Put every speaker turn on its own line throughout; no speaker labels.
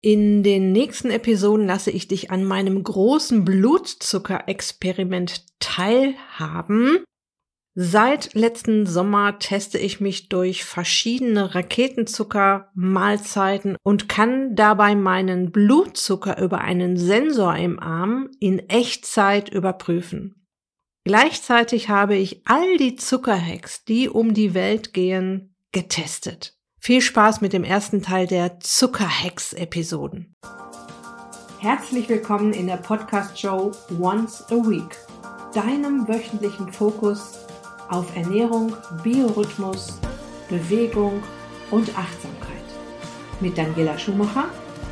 In den nächsten Episoden lasse ich dich an meinem großen Blutzuckerexperiment teilhaben. Seit letzten Sommer teste ich mich durch verschiedene Raketenzucker-Mahlzeiten und kann dabei meinen Blutzucker über einen Sensor im Arm in Echtzeit überprüfen. Gleichzeitig habe ich all die Zuckerhacks, die um die Welt gehen, getestet. Viel Spaß mit dem ersten Teil der Zuckerhacks-Episoden. Herzlich willkommen in der Podcast-Show Once a Week, deinem wöchentlichen Fokus auf Ernährung, Biorhythmus, Bewegung und Achtsamkeit. Mit Daniela Schumacher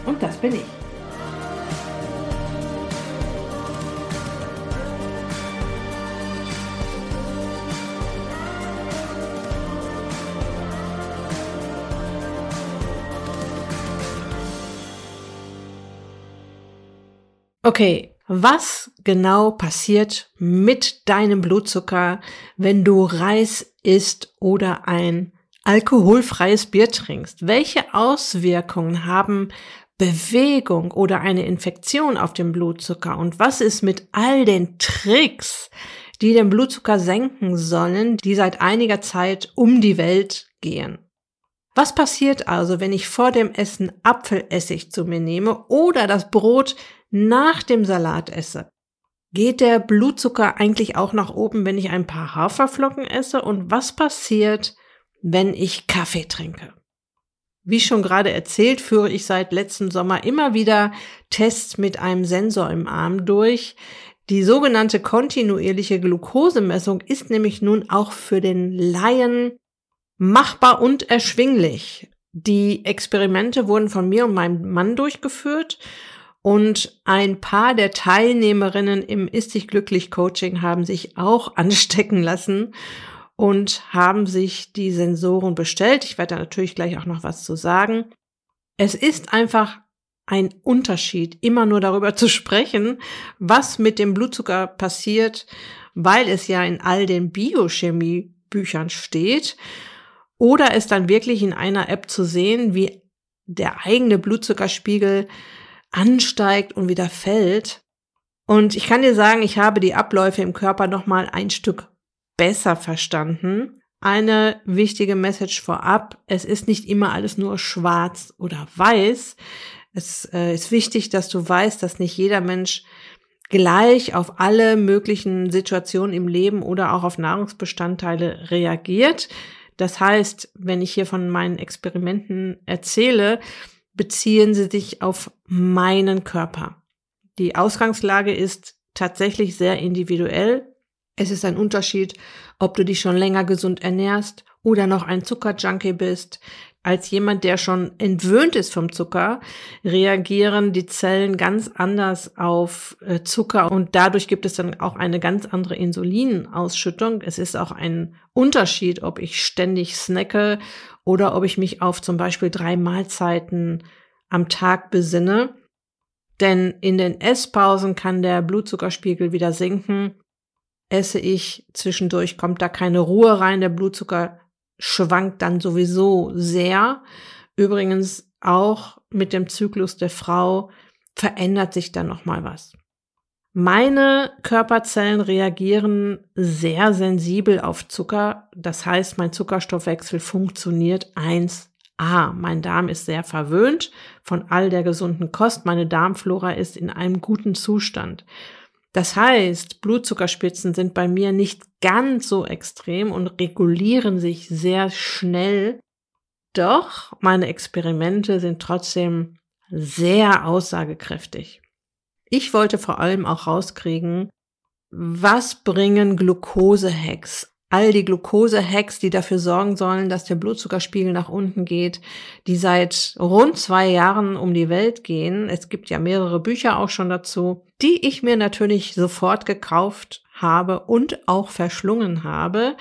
und das bin ich. Okay, was genau passiert mit deinem Blutzucker, wenn du Reis isst oder ein alkoholfreies Bier trinkst? Welche Auswirkungen haben Bewegung oder eine Infektion auf den Blutzucker? Und was ist mit all den Tricks, die den Blutzucker senken sollen, die seit einiger Zeit um die Welt gehen? Was passiert also, wenn ich vor dem Essen Apfelessig zu mir nehme oder das Brot nach dem Salat esse, geht der Blutzucker eigentlich auch nach oben, wenn ich ein paar Haferflocken esse? Und was passiert, wenn ich Kaffee trinke? Wie schon gerade erzählt, führe ich seit letztem Sommer immer wieder Tests mit einem Sensor im Arm durch. Die sogenannte kontinuierliche Glukosemessung ist nämlich nun auch für den Laien machbar und erschwinglich. Die Experimente wurden von mir und meinem Mann durchgeführt und ein paar der Teilnehmerinnen im Ist dich glücklich Coaching haben sich auch anstecken lassen und haben sich die Sensoren bestellt. Ich werde da natürlich gleich auch noch was zu sagen. Es ist einfach ein Unterschied, immer nur darüber zu sprechen, was mit dem Blutzucker passiert, weil es ja in all den Biochemie-Büchern steht, oder es dann wirklich in einer App zu sehen, wie der eigene Blutzuckerspiegel ansteigt und wieder fällt. Und ich kann dir sagen, ich habe die Abläufe im Körper noch mal ein Stück besser verstanden. Eine wichtige Message vorab. Es ist nicht immer alles nur schwarz oder weiß. Es äh, ist wichtig, dass du weißt, dass nicht jeder Mensch gleich auf alle möglichen Situationen im Leben oder auch auf Nahrungsbestandteile reagiert. Das heißt, wenn ich hier von meinen Experimenten erzähle, beziehen sie sich auf meinen Körper. Die Ausgangslage ist tatsächlich sehr individuell. Es ist ein Unterschied, ob du dich schon länger gesund ernährst oder noch ein Zuckerjunkie bist. Als jemand, der schon entwöhnt ist vom Zucker, reagieren die Zellen ganz anders auf äh, Zucker und dadurch gibt es dann auch eine ganz andere Insulinausschüttung. Es ist auch ein Unterschied, ob ich ständig snacke oder ob ich mich auf zum Beispiel drei Mahlzeiten am Tag besinne. Denn in den Esspausen kann der Blutzuckerspiegel wieder sinken. Esse ich zwischendurch, kommt da keine Ruhe rein. Der Blutzucker schwankt dann sowieso sehr. Übrigens auch mit dem Zyklus der Frau verändert sich dann noch mal was. Meine Körperzellen reagieren sehr sensibel auf Zucker. Das heißt, mein Zuckerstoffwechsel funktioniert 1a. Mein Darm ist sehr verwöhnt von all der gesunden Kost. Meine Darmflora ist in einem guten Zustand. Das heißt, Blutzuckerspitzen sind bei mir nicht ganz so extrem und regulieren sich sehr schnell. Doch meine Experimente sind trotzdem sehr aussagekräftig. Ich wollte vor allem auch rauskriegen, was bringen Glukose-Hacks? All die Glukose-Hacks, die dafür sorgen sollen, dass der Blutzuckerspiegel nach unten geht, die seit rund zwei Jahren um die Welt gehen. Es gibt ja mehrere Bücher auch schon dazu, die ich mir natürlich sofort gekauft habe und auch verschlungen habe.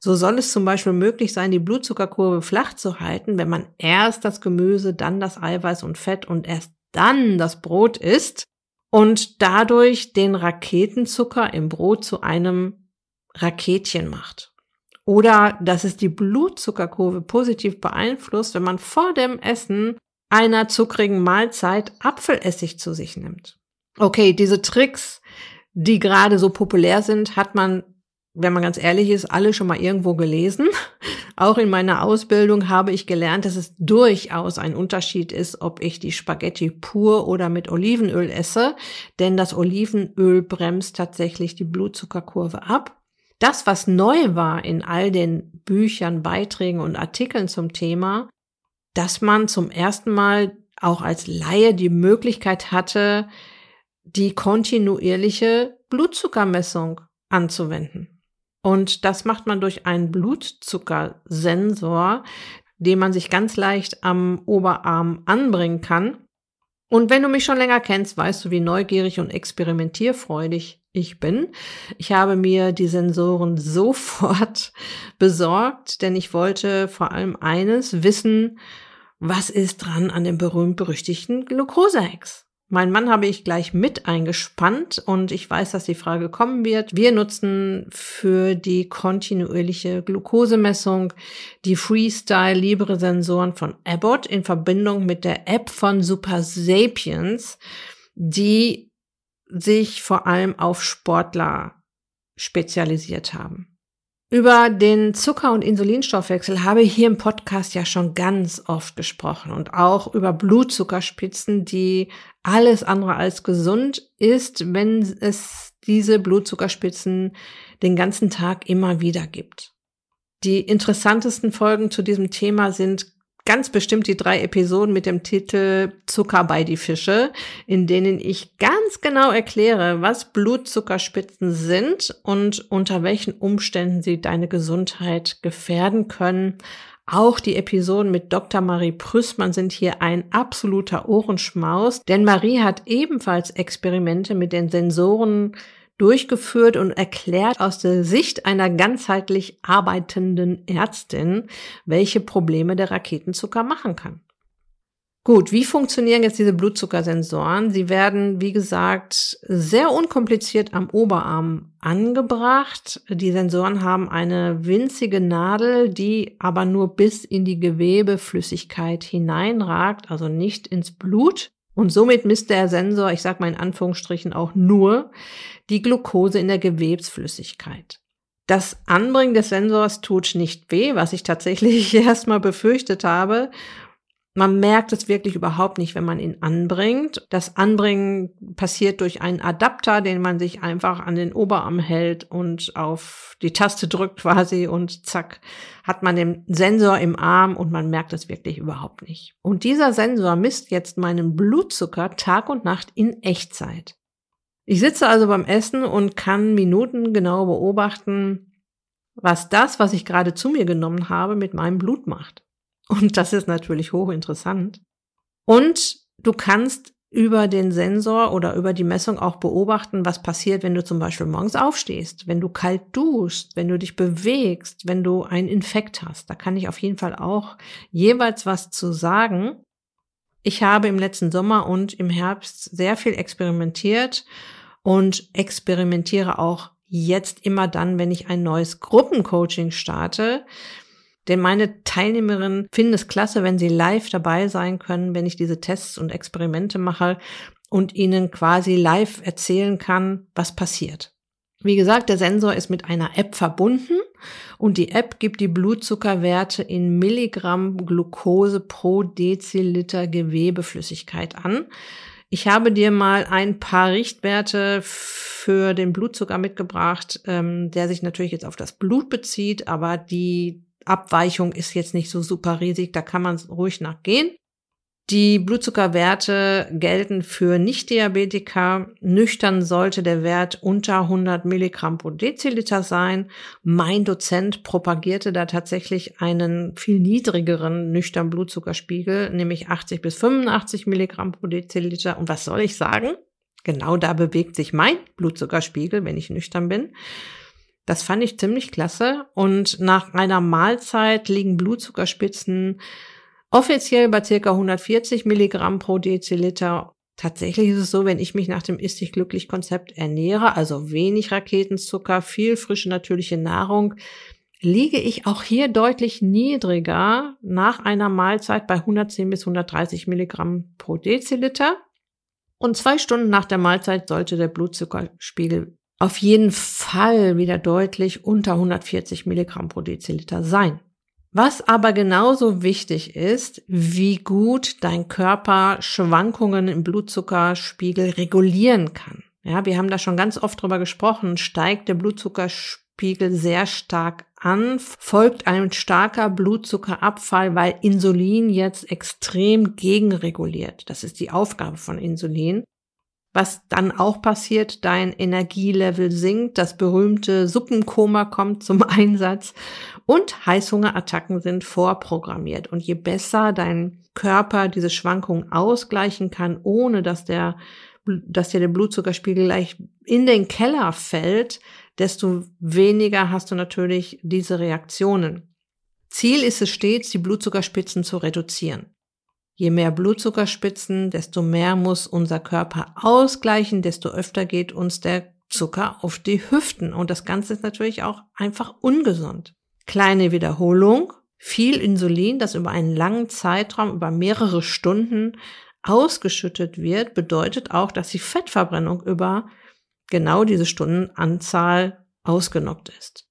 So soll es zum Beispiel möglich sein, die Blutzuckerkurve flach zu halten, wenn man erst das Gemüse, dann das Eiweiß und Fett und erst dann das Brot isst und dadurch den Raketenzucker im Brot zu einem Raketchen macht. Oder dass es die Blutzuckerkurve positiv beeinflusst, wenn man vor dem Essen einer zuckrigen Mahlzeit Apfelessig zu sich nimmt. Okay, diese Tricks, die gerade so populär sind, hat man, wenn man ganz ehrlich ist, alle schon mal irgendwo gelesen. Auch in meiner Ausbildung habe ich gelernt, dass es durchaus ein Unterschied ist, ob ich die Spaghetti pur oder mit Olivenöl esse, denn das Olivenöl bremst tatsächlich die Blutzuckerkurve ab. Das, was neu war in all den Büchern, Beiträgen und Artikeln zum Thema, dass man zum ersten Mal auch als Laie die Möglichkeit hatte, die kontinuierliche Blutzuckermessung anzuwenden. Und das macht man durch einen Blutzuckersensor, den man sich ganz leicht am Oberarm anbringen kann. Und wenn du mich schon länger kennst, weißt du, wie neugierig und experimentierfreudig ich bin. Ich habe mir die Sensoren sofort besorgt, denn ich wollte vor allem eines wissen, was ist dran an dem berühmt-berüchtigten Glucosex? Mein Mann habe ich gleich mit eingespannt und ich weiß, dass die Frage kommen wird. Wir nutzen für die kontinuierliche Glukosemessung die Freestyle Libre Sensoren von Abbott in Verbindung mit der App von Super Sapiens, die sich vor allem auf Sportler spezialisiert haben. Über den Zucker- und Insulinstoffwechsel habe ich hier im Podcast ja schon ganz oft gesprochen und auch über Blutzuckerspitzen, die alles andere als gesund ist, wenn es diese Blutzuckerspitzen den ganzen Tag immer wieder gibt. Die interessantesten Folgen zu diesem Thema sind ganz bestimmt die drei Episoden mit dem Titel Zucker bei die Fische, in denen ich ganz genau erkläre, was Blutzuckerspitzen sind und unter welchen Umständen sie deine Gesundheit gefährden können. Auch die Episoden mit Dr. Marie Prüßmann sind hier ein absoluter Ohrenschmaus, denn Marie hat ebenfalls Experimente mit den Sensoren durchgeführt und erklärt aus der Sicht einer ganzheitlich arbeitenden Ärztin, welche Probleme der Raketenzucker machen kann. Gut, wie funktionieren jetzt diese Blutzuckersensoren? Sie werden, wie gesagt, sehr unkompliziert am Oberarm angebracht. Die Sensoren haben eine winzige Nadel, die aber nur bis in die Gewebeflüssigkeit hineinragt, also nicht ins Blut. Und somit misst der Sensor, ich sage mal in Anführungsstrichen auch nur, die Glucose in der Gewebsflüssigkeit. Das Anbringen des Sensors tut nicht weh, was ich tatsächlich erstmal befürchtet habe. Man merkt es wirklich überhaupt nicht, wenn man ihn anbringt. Das Anbringen passiert durch einen Adapter, den man sich einfach an den Oberarm hält und auf die Taste drückt quasi und zack, hat man den Sensor im Arm und man merkt es wirklich überhaupt nicht. Und dieser Sensor misst jetzt meinen Blutzucker Tag und Nacht in Echtzeit. Ich sitze also beim Essen und kann Minuten genau beobachten, was das, was ich gerade zu mir genommen habe, mit meinem Blut macht. Und das ist natürlich hochinteressant. Und du kannst über den Sensor oder über die Messung auch beobachten, was passiert, wenn du zum Beispiel morgens aufstehst, wenn du kalt duschst, wenn du dich bewegst, wenn du einen Infekt hast. Da kann ich auf jeden Fall auch jeweils was zu sagen. Ich habe im letzten Sommer und im Herbst sehr viel experimentiert und experimentiere auch jetzt immer dann, wenn ich ein neues Gruppencoaching starte. Denn meine Teilnehmerinnen finden es klasse, wenn sie live dabei sein können, wenn ich diese Tests und Experimente mache und ihnen quasi live erzählen kann, was passiert. Wie gesagt, der Sensor ist mit einer App verbunden und die App gibt die Blutzuckerwerte in Milligramm Glucose pro Deziliter Gewebeflüssigkeit an. Ich habe dir mal ein paar Richtwerte für den Blutzucker mitgebracht, ähm, der sich natürlich jetzt auf das Blut bezieht, aber die Abweichung ist jetzt nicht so super riesig, da kann man ruhig nachgehen. Die Blutzuckerwerte gelten für Nicht-Diabetiker. Nüchtern sollte der Wert unter 100 Milligramm pro Deziliter sein. Mein Dozent propagierte da tatsächlich einen viel niedrigeren nüchtern Blutzuckerspiegel, nämlich 80 bis 85 Milligramm pro Deziliter. Und was soll ich sagen? Genau da bewegt sich mein Blutzuckerspiegel, wenn ich nüchtern bin. Das fand ich ziemlich klasse. Und nach einer Mahlzeit liegen Blutzuckerspitzen Offiziell bei circa 140 Milligramm pro Deziliter. Tatsächlich ist es so, wenn ich mich nach dem Ist dich glücklich Konzept ernähre, also wenig Raketenzucker, viel frische natürliche Nahrung, liege ich auch hier deutlich niedriger nach einer Mahlzeit bei 110 bis 130 Milligramm pro Deziliter. Und zwei Stunden nach der Mahlzeit sollte der Blutzuckerspiegel auf jeden Fall wieder deutlich unter 140 Milligramm pro Deziliter sein. Was aber genauso wichtig ist, wie gut dein Körper Schwankungen im Blutzuckerspiegel regulieren kann. Ja, wir haben da schon ganz oft drüber gesprochen. Steigt der Blutzuckerspiegel sehr stark an, folgt ein starker Blutzuckerabfall, weil Insulin jetzt extrem gegenreguliert. Das ist die Aufgabe von Insulin. Was dann auch passiert, dein Energielevel sinkt, das berühmte Suppenkoma kommt zum Einsatz und Heißhungerattacken sind vorprogrammiert. Und je besser dein Körper diese Schwankungen ausgleichen kann, ohne dass der, dass dir der Blutzuckerspiegel gleich in den Keller fällt, desto weniger hast du natürlich diese Reaktionen. Ziel ist es stets, die Blutzuckerspitzen zu reduzieren. Je mehr Blutzuckerspitzen, desto mehr muss unser Körper ausgleichen, desto öfter geht uns der Zucker auf die Hüften. Und das Ganze ist natürlich auch einfach ungesund. Kleine Wiederholung, viel Insulin, das über einen langen Zeitraum, über mehrere Stunden ausgeschüttet wird, bedeutet auch, dass die Fettverbrennung über genau diese Stundenanzahl ausgenockt ist.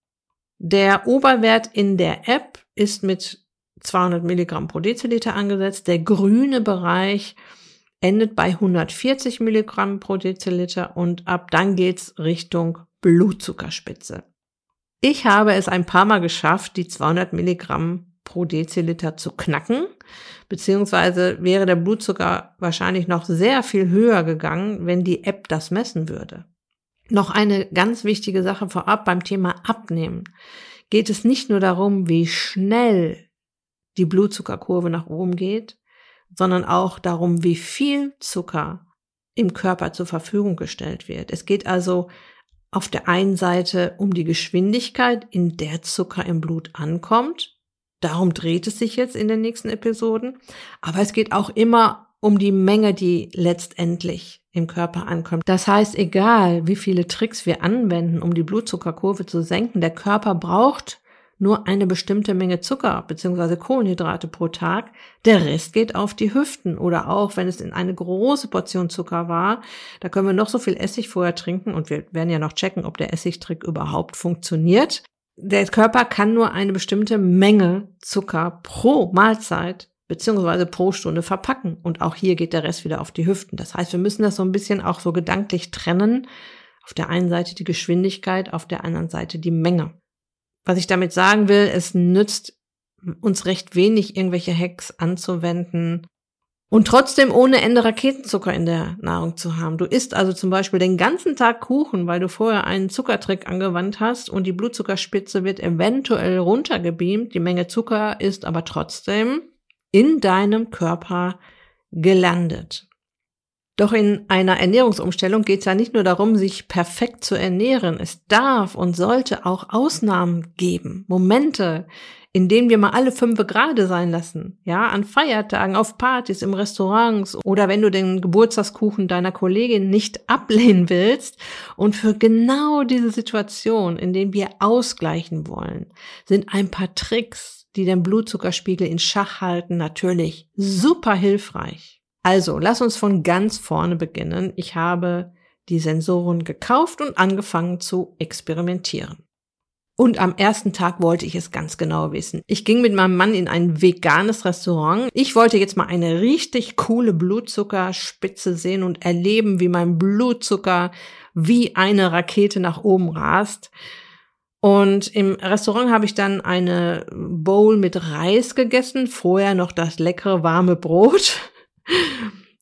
Der Oberwert in der App ist mit 200 Milligramm pro Deziliter angesetzt. Der grüne Bereich endet bei 140 Milligramm pro Deziliter und ab dann geht's Richtung Blutzuckerspitze. Ich habe es ein paar Mal geschafft, die 200 Milligramm pro Deziliter zu knacken, beziehungsweise wäre der Blutzucker wahrscheinlich noch sehr viel höher gegangen, wenn die App das messen würde. Noch eine ganz wichtige Sache vorab beim Thema Abnehmen. Geht es nicht nur darum, wie schnell die Blutzuckerkurve nach oben geht, sondern auch darum, wie viel Zucker im Körper zur Verfügung gestellt wird. Es geht also auf der einen Seite um die Geschwindigkeit, in der Zucker im Blut ankommt. Darum dreht es sich jetzt in den nächsten Episoden. Aber es geht auch immer um die Menge, die letztendlich im Körper ankommt. Das heißt, egal wie viele Tricks wir anwenden, um die Blutzuckerkurve zu senken, der Körper braucht nur eine bestimmte Menge Zucker bzw. Kohlenhydrate pro Tag, der Rest geht auf die Hüften oder auch wenn es in eine große Portion Zucker war, da können wir noch so viel Essig vorher trinken und wir werden ja noch checken, ob der Essigtrick überhaupt funktioniert. Der Körper kann nur eine bestimmte Menge Zucker pro Mahlzeit beziehungsweise pro Stunde verpacken und auch hier geht der Rest wieder auf die Hüften. Das heißt, wir müssen das so ein bisschen auch so gedanklich trennen. Auf der einen Seite die Geschwindigkeit, auf der anderen Seite die Menge. Was ich damit sagen will, es nützt uns recht wenig, irgendwelche Hacks anzuwenden und trotzdem ohne Ende Raketenzucker in der Nahrung zu haben. Du isst also zum Beispiel den ganzen Tag Kuchen, weil du vorher einen Zuckertrick angewandt hast und die Blutzuckerspitze wird eventuell runtergebeamt. Die Menge Zucker ist aber trotzdem in deinem Körper gelandet. Doch in einer Ernährungsumstellung geht es ja nicht nur darum, sich perfekt zu ernähren. Es darf und sollte auch Ausnahmen geben, Momente, in denen wir mal alle fünf Grade sein lassen. Ja, an Feiertagen, auf Partys, im Restaurants oder wenn du den Geburtstagskuchen deiner Kollegin nicht ablehnen willst. Und für genau diese Situation, in denen wir ausgleichen wollen, sind ein paar Tricks, die den Blutzuckerspiegel in Schach halten, natürlich super hilfreich. Also, lass uns von ganz vorne beginnen. Ich habe die Sensoren gekauft und angefangen zu experimentieren. Und am ersten Tag wollte ich es ganz genau wissen. Ich ging mit meinem Mann in ein veganes Restaurant. Ich wollte jetzt mal eine richtig coole Blutzuckerspitze sehen und erleben, wie mein Blutzucker wie eine Rakete nach oben rast. Und im Restaurant habe ich dann eine Bowl mit Reis gegessen, vorher noch das leckere warme Brot.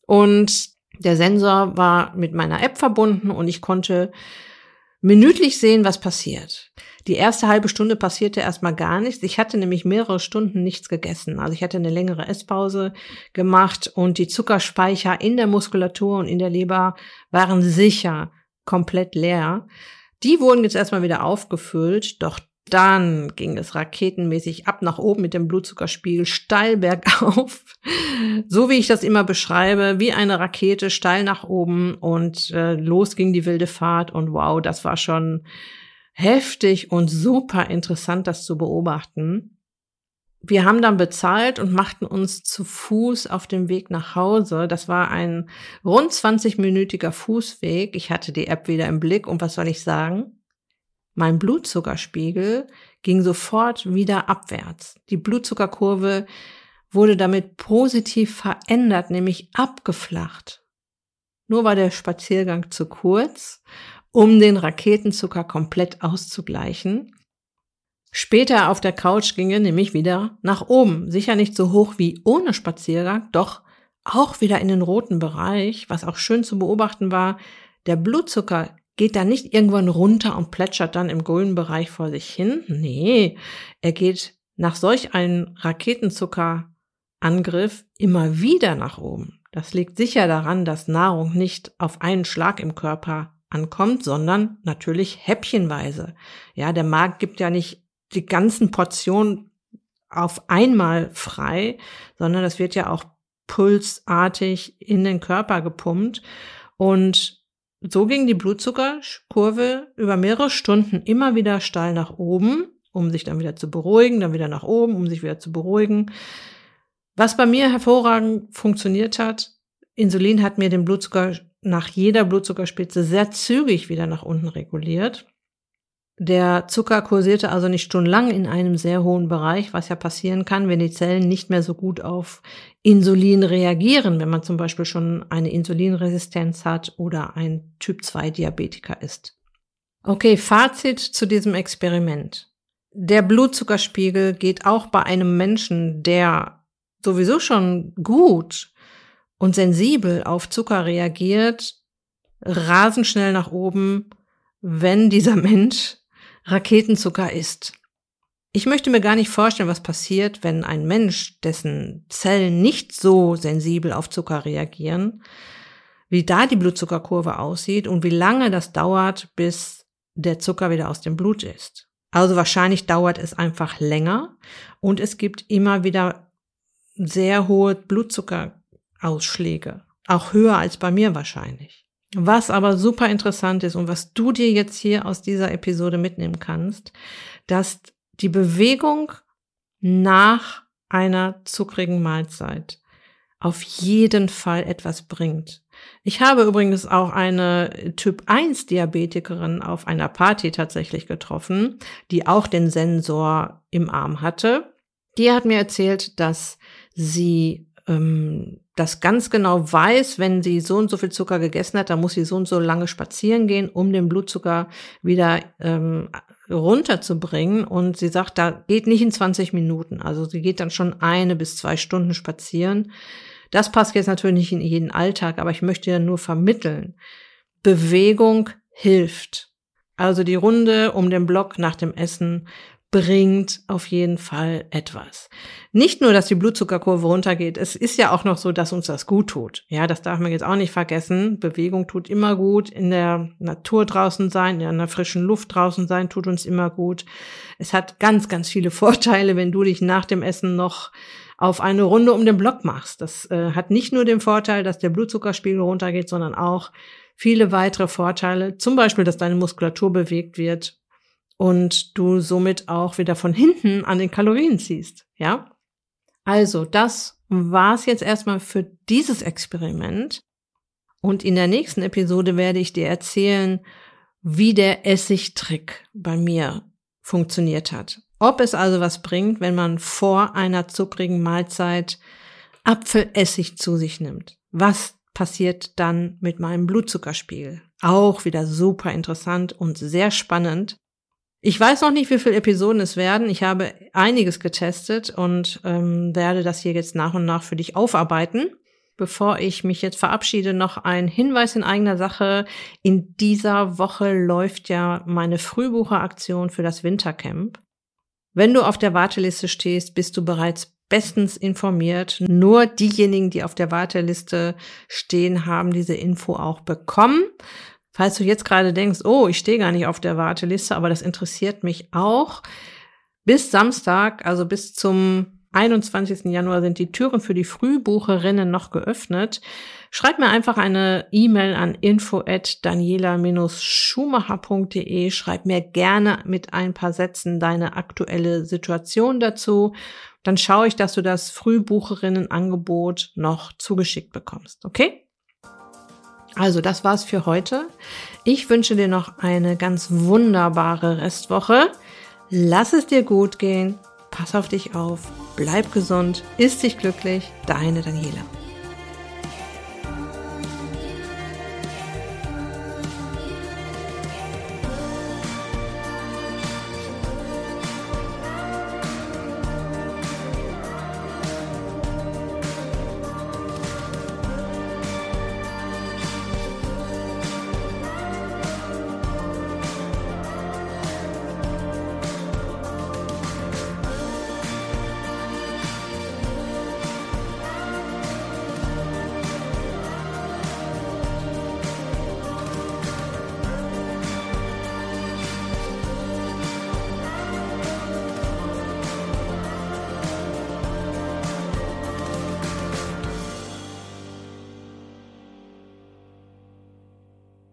Und der Sensor war mit meiner App verbunden und ich konnte minütlich sehen, was passiert. Die erste halbe Stunde passierte erstmal gar nichts. Ich hatte nämlich mehrere Stunden nichts gegessen. Also ich hatte eine längere Esspause gemacht und die Zuckerspeicher in der Muskulatur und in der Leber waren sicher komplett leer. Die wurden jetzt erstmal wieder aufgefüllt, doch dann ging es raketenmäßig ab nach oben mit dem Blutzuckerspiegel steil bergauf. So wie ich das immer beschreibe, wie eine Rakete steil nach oben und äh, los ging die wilde Fahrt und wow, das war schon heftig und super interessant, das zu beobachten. Wir haben dann bezahlt und machten uns zu Fuß auf dem Weg nach Hause. Das war ein rund 20-minütiger Fußweg. Ich hatte die App wieder im Blick und was soll ich sagen? Mein Blutzuckerspiegel ging sofort wieder abwärts. Die Blutzuckerkurve wurde damit positiv verändert, nämlich abgeflacht. Nur war der Spaziergang zu kurz, um den Raketenzucker komplett auszugleichen. Später auf der Couch ging er nämlich wieder nach oben. Sicher nicht so hoch wie ohne Spaziergang, doch auch wieder in den roten Bereich, was auch schön zu beobachten war. Der Blutzucker geht da nicht irgendwann runter und plätschert dann im grünen Bereich vor sich hin. Nee, er geht nach solch einem Raketenzuckerangriff immer wieder nach oben. Das liegt sicher daran, dass Nahrung nicht auf einen Schlag im Körper ankommt, sondern natürlich häppchenweise. Ja, der Magen gibt ja nicht die ganzen Portionen auf einmal frei, sondern das wird ja auch pulsartig in den Körper gepumpt. Und so ging die Blutzuckerkurve über mehrere Stunden immer wieder steil nach oben, um sich dann wieder zu beruhigen, dann wieder nach oben, um sich wieder zu beruhigen. Was bei mir hervorragend funktioniert hat, Insulin hat mir den Blutzucker nach jeder Blutzuckerspitze sehr zügig wieder nach unten reguliert. Der Zucker kursierte also nicht stundenlang in einem sehr hohen Bereich, was ja passieren kann, wenn die Zellen nicht mehr so gut auf Insulin reagieren, wenn man zum Beispiel schon eine Insulinresistenz hat oder ein Typ 2 Diabetiker ist. Okay, Fazit zu diesem Experiment. Der Blutzuckerspiegel geht auch bei einem Menschen, der sowieso schon gut und sensibel auf Zucker reagiert, rasend schnell nach oben, wenn dieser Mensch Raketenzucker ist. Ich möchte mir gar nicht vorstellen, was passiert, wenn ein Mensch, dessen Zellen nicht so sensibel auf Zucker reagieren, wie da die Blutzuckerkurve aussieht und wie lange das dauert, bis der Zucker wieder aus dem Blut ist. Also wahrscheinlich dauert es einfach länger und es gibt immer wieder sehr hohe Blutzuckerausschläge. Auch höher als bei mir wahrscheinlich. Was aber super interessant ist und was du dir jetzt hier aus dieser Episode mitnehmen kannst, dass die Bewegung nach einer zuckrigen Mahlzeit auf jeden Fall etwas bringt. Ich habe übrigens auch eine Typ 1 Diabetikerin auf einer Party tatsächlich getroffen, die auch den Sensor im Arm hatte. Die hat mir erzählt, dass sie ähm, das ganz genau weiß, wenn sie so und so viel Zucker gegessen hat, dann muss sie so und so lange spazieren gehen, um den Blutzucker wieder ähm, runterzubringen. Und sie sagt, da geht nicht in 20 Minuten. Also sie geht dann schon eine bis zwei Stunden spazieren. Das passt jetzt natürlich nicht in jeden Alltag, aber ich möchte ja nur vermitteln. Bewegung hilft. Also die Runde um den Block nach dem Essen bringt auf jeden Fall etwas. Nicht nur, dass die Blutzuckerkurve runtergeht, es ist ja auch noch so, dass uns das gut tut. Ja, das darf man jetzt auch nicht vergessen. Bewegung tut immer gut. In der Natur draußen sein, in der frischen Luft draußen sein, tut uns immer gut. Es hat ganz, ganz viele Vorteile, wenn du dich nach dem Essen noch auf eine Runde um den Block machst. Das äh, hat nicht nur den Vorteil, dass der Blutzuckerspiegel runtergeht, sondern auch viele weitere Vorteile. Zum Beispiel, dass deine Muskulatur bewegt wird und du somit auch wieder von hinten an den Kalorien ziehst, ja? Also, das war's jetzt erstmal für dieses Experiment. Und in der nächsten Episode werde ich dir erzählen, wie der Essigtrick bei mir funktioniert hat. Ob es also was bringt, wenn man vor einer zuckrigen Mahlzeit Apfelessig zu sich nimmt. Was passiert dann mit meinem Blutzuckerspiegel? Auch wieder super interessant und sehr spannend. Ich weiß noch nicht, wie viele Episoden es werden. Ich habe einiges getestet und ähm, werde das hier jetzt nach und nach für dich aufarbeiten. Bevor ich mich jetzt verabschiede, noch ein Hinweis in eigener Sache. In dieser Woche läuft ja meine Frühbucheraktion für das Wintercamp. Wenn du auf der Warteliste stehst, bist du bereits bestens informiert. Nur diejenigen, die auf der Warteliste stehen, haben diese Info auch bekommen. Falls du jetzt gerade denkst, oh, ich stehe gar nicht auf der Warteliste, aber das interessiert mich auch. Bis Samstag, also bis zum 21. Januar sind die Türen für die Frühbucherinnen noch geöffnet. Schreib mir einfach eine E-Mail an info at daniela-schumacher.de. Schreib mir gerne mit ein paar Sätzen deine aktuelle Situation dazu. Dann schaue ich, dass du das Frühbucherinnenangebot noch zugeschickt bekommst. Okay? Also, das war's für heute. Ich wünsche dir noch eine ganz wunderbare Restwoche. Lass es dir gut gehen. Pass auf dich auf. Bleib gesund. Ist dich glücklich. Deine Daniela.